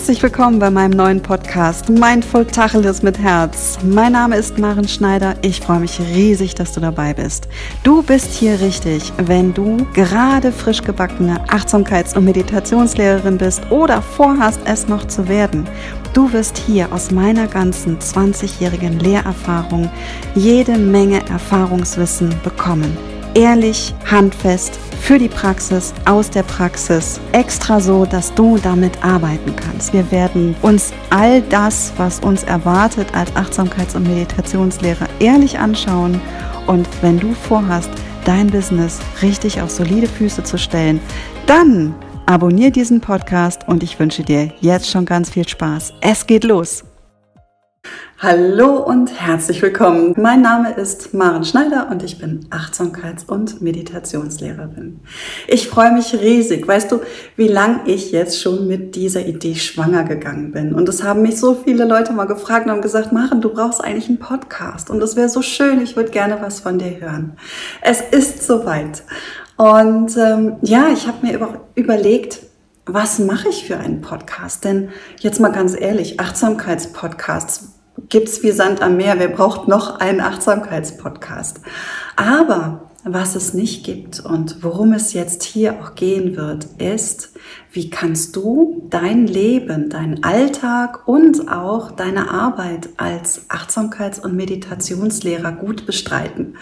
Herzlich willkommen bei meinem neuen Podcast Mindful Tacheles mit Herz. Mein Name ist Maren Schneider. Ich freue mich riesig, dass du dabei bist. Du bist hier richtig, wenn du gerade frisch gebackene Achtsamkeits- und Meditationslehrerin bist oder vorhast, es noch zu werden. Du wirst hier aus meiner ganzen 20-jährigen Lehrerfahrung jede Menge Erfahrungswissen bekommen. Ehrlich, handfest, für die Praxis, aus der Praxis, extra so, dass du damit arbeiten kannst. Wir werden uns all das, was uns erwartet als Achtsamkeits- und Meditationslehrer, ehrlich anschauen. Und wenn du vorhast, dein Business richtig auf solide Füße zu stellen, dann abonniere diesen Podcast und ich wünsche dir jetzt schon ganz viel Spaß. Es geht los! Hallo und herzlich willkommen. Mein Name ist Maren Schneider und ich bin Achtsamkeits- und Meditationslehrerin. Ich freue mich riesig. Weißt du, wie lang ich jetzt schon mit dieser Idee schwanger gegangen bin? Und es haben mich so viele Leute mal gefragt und haben gesagt, Maren, du brauchst eigentlich einen Podcast und das wäre so schön. Ich würde gerne was von dir hören. Es ist soweit. Und ähm, ja, ich habe mir über, überlegt, was mache ich für einen Podcast? Denn jetzt mal ganz ehrlich, Achtsamkeitspodcasts gibt's wie Sand am Meer. Wer braucht noch einen Achtsamkeitspodcast? Aber was es nicht gibt und worum es jetzt hier auch gehen wird, ist, wie kannst du dein Leben, deinen Alltag und auch deine Arbeit als Achtsamkeits- und Meditationslehrer gut bestreiten?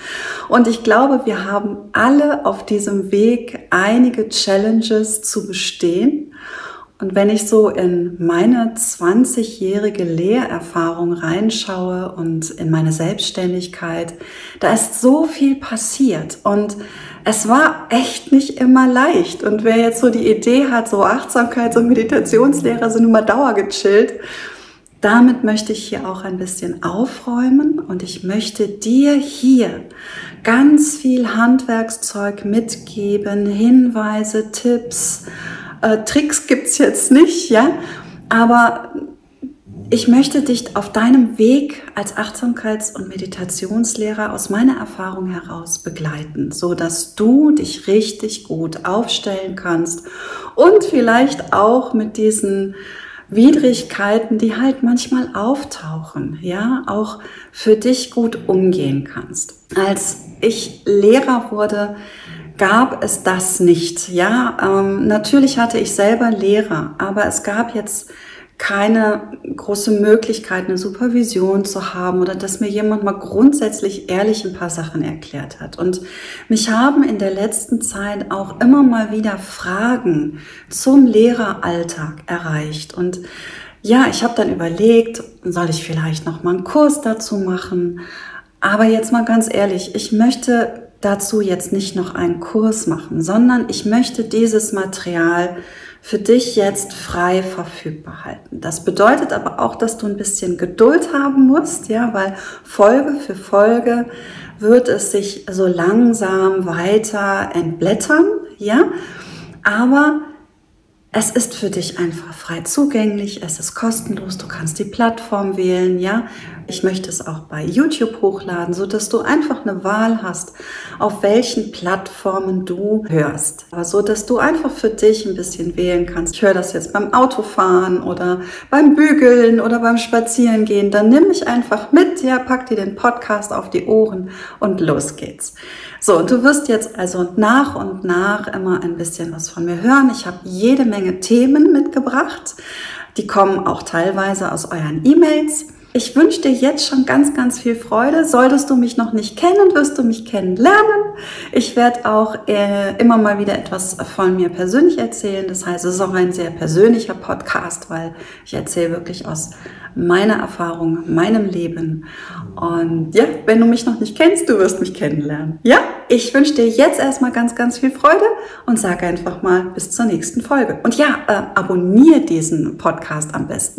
Und ich glaube, wir haben alle auf diesem Weg einige Challenges zu bestehen. Und wenn ich so in meine 20-jährige Lehrerfahrung reinschaue und in meine Selbstständigkeit, da ist so viel passiert und es war echt nicht immer leicht. Und wer jetzt so die Idee hat, so Achtsamkeits- und Meditationslehrer sind immer dauergechillt, damit möchte ich hier auch ein bisschen aufräumen und ich möchte dir hier ganz viel Handwerkszeug mitgeben, Hinweise, Tipps, äh, Tricks gibt's jetzt nicht, ja, aber ich möchte dich auf deinem Weg als Achtsamkeits- und Meditationslehrer aus meiner Erfahrung heraus begleiten, so dass du dich richtig gut aufstellen kannst und vielleicht auch mit diesen Widrigkeiten, die halt manchmal auftauchen, ja, auch für dich gut umgehen kannst. Als ich Lehrer wurde, gab es das nicht. Ja, ähm, natürlich hatte ich selber Lehrer, aber es gab jetzt keine große Möglichkeit, eine Supervision zu haben oder dass mir jemand mal grundsätzlich ehrlich ein paar Sachen erklärt hat. Und mich haben in der letzten Zeit auch immer mal wieder Fragen zum Lehreralltag erreicht. Und ja, ich habe dann überlegt, soll ich vielleicht noch mal einen Kurs dazu machen? Aber jetzt mal ganz ehrlich, ich möchte dazu jetzt nicht noch einen Kurs machen, sondern ich möchte dieses Material für dich jetzt frei verfügbar halten. Das bedeutet aber auch, dass du ein bisschen Geduld haben musst, ja, weil Folge für Folge wird es sich so langsam weiter entblättern, ja, aber es ist für dich einfach frei zugänglich, es ist kostenlos, du kannst die Plattform wählen, ja. Ich möchte es auch bei YouTube hochladen, so dass du einfach eine Wahl hast, auf welchen Plattformen du hörst. Aber so dass du einfach für dich ein bisschen wählen kannst. Ich höre das jetzt beim Autofahren oder beim Bügeln oder beim Spazierengehen. Dann nimm mich einfach mit, ja, pack dir den Podcast auf die Ohren und los geht's. So, und du wirst jetzt also nach und nach immer ein bisschen was von mir hören. Ich habe jede Menge Themen mitgebracht. Die kommen auch teilweise aus euren E-Mails. Ich wünsche dir jetzt schon ganz, ganz viel Freude. Solltest du mich noch nicht kennen, wirst du mich kennenlernen. Ich werde auch äh, immer mal wieder etwas von mir persönlich erzählen. Das heißt, es ist auch ein sehr persönlicher Podcast, weil ich erzähle wirklich aus meiner Erfahrung, meinem Leben. Und ja, wenn du mich noch nicht kennst, du wirst mich kennenlernen. Ja, ich wünsche dir jetzt erstmal ganz, ganz viel Freude und sage einfach mal bis zur nächsten Folge. Und ja, äh, abonniere diesen Podcast am besten.